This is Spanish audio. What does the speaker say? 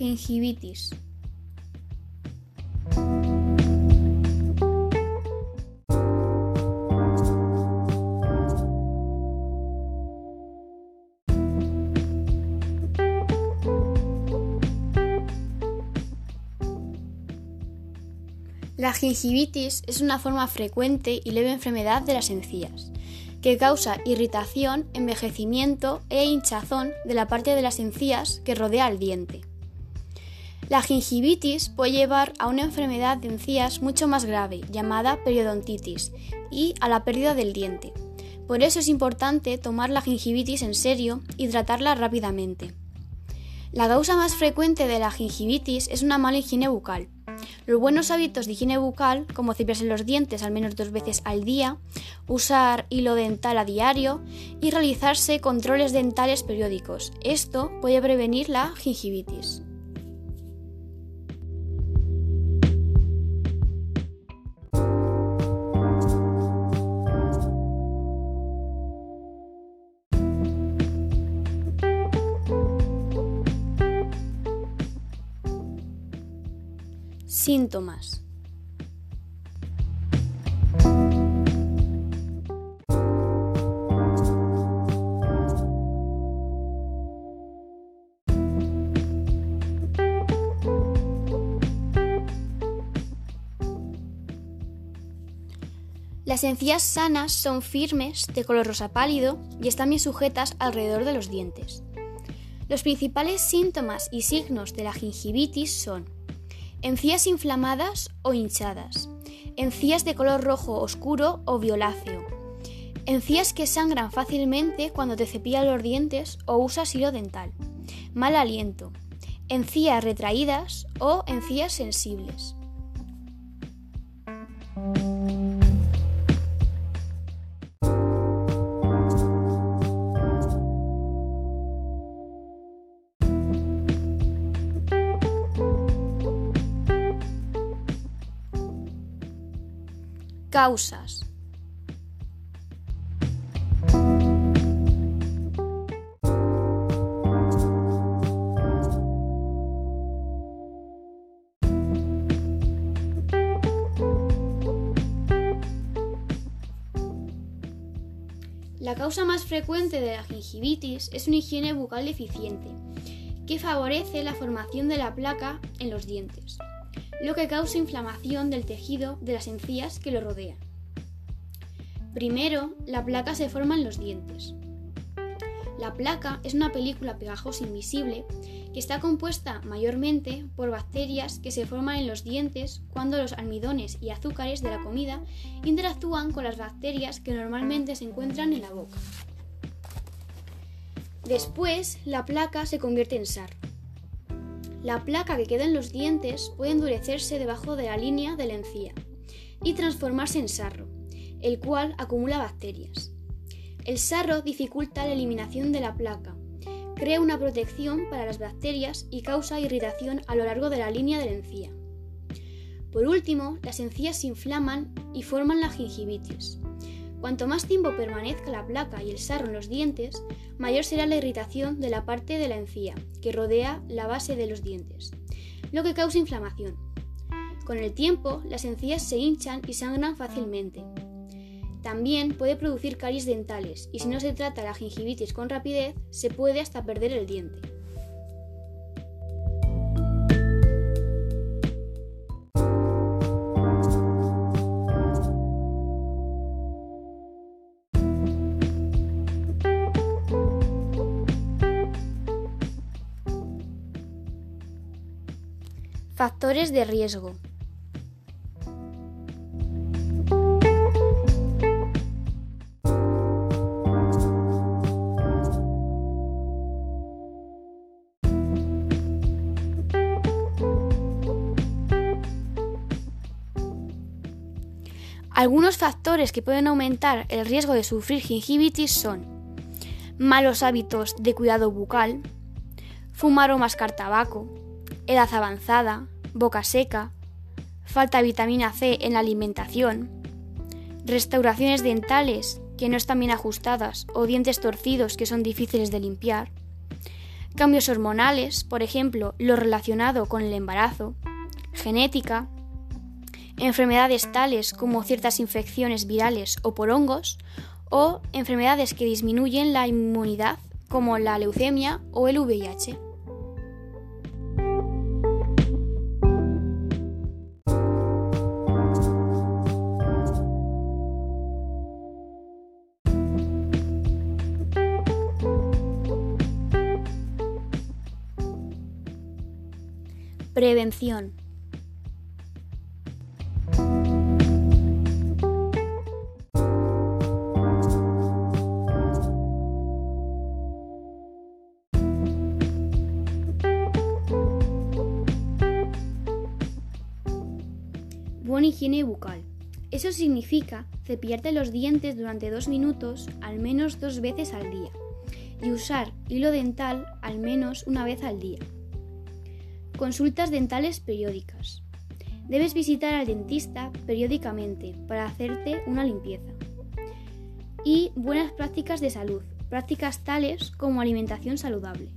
gingivitis. La gingivitis es una forma frecuente y leve enfermedad de las encías, que causa irritación, envejecimiento e hinchazón de la parte de las encías que rodea al diente. La gingivitis puede llevar a una enfermedad de encías mucho más grave, llamada periodontitis, y a la pérdida del diente. Por eso es importante tomar la gingivitis en serio y tratarla rápidamente. La causa más frecuente de la gingivitis es una mala higiene bucal. Los buenos hábitos de higiene bucal, como cepillarse los dientes al menos dos veces al día, usar hilo dental a diario y realizarse controles dentales periódicos. Esto puede prevenir la gingivitis. Síntomas. Las encías sanas son firmes, de color rosa pálido y están bien sujetas alrededor de los dientes. Los principales síntomas y signos de la gingivitis son Encías inflamadas o hinchadas. Encías de color rojo oscuro o violáceo. Encías que sangran fácilmente cuando te cepillas los dientes o usas hilo dental. Mal aliento. Encías retraídas o encías sensibles. Causas. La causa más frecuente de la gingivitis es una higiene bucal deficiente, que favorece la formación de la placa en los dientes lo que causa inflamación del tejido de las encías que lo rodean. Primero, la placa se forma en los dientes. La placa es una película pegajosa invisible que está compuesta mayormente por bacterias que se forman en los dientes cuando los almidones y azúcares de la comida interactúan con las bacterias que normalmente se encuentran en la boca. Después, la placa se convierte en sarro. La placa que queda en los dientes puede endurecerse debajo de la línea de la encía y transformarse en sarro, el cual acumula bacterias. El sarro dificulta la eliminación de la placa, crea una protección para las bacterias y causa irritación a lo largo de la línea de la encía. Por último, las encías se inflaman y forman la gingivitis. Cuanto más tiempo permanezca la placa y el sarro en los dientes, mayor será la irritación de la parte de la encía que rodea la base de los dientes, lo que causa inflamación. Con el tiempo, las encías se hinchan y sangran fácilmente. También puede producir caries dentales y si no se trata la gingivitis con rapidez, se puede hasta perder el diente. Factores de riesgo. Algunos factores que pueden aumentar el riesgo de sufrir gingivitis son malos hábitos de cuidado bucal, fumar o mascar tabaco, edad avanzada, boca seca, falta de vitamina C en la alimentación, restauraciones dentales que no están bien ajustadas o dientes torcidos que son difíciles de limpiar, cambios hormonales, por ejemplo, lo relacionado con el embarazo, genética, enfermedades tales como ciertas infecciones virales o por hongos, o enfermedades que disminuyen la inmunidad como la leucemia o el VIH. Prevención. Buena higiene bucal. Eso significa cepillarte los dientes durante dos minutos al menos dos veces al día y usar hilo dental al menos una vez al día. Consultas dentales periódicas. Debes visitar al dentista periódicamente para hacerte una limpieza. Y buenas prácticas de salud, prácticas tales como alimentación saludable.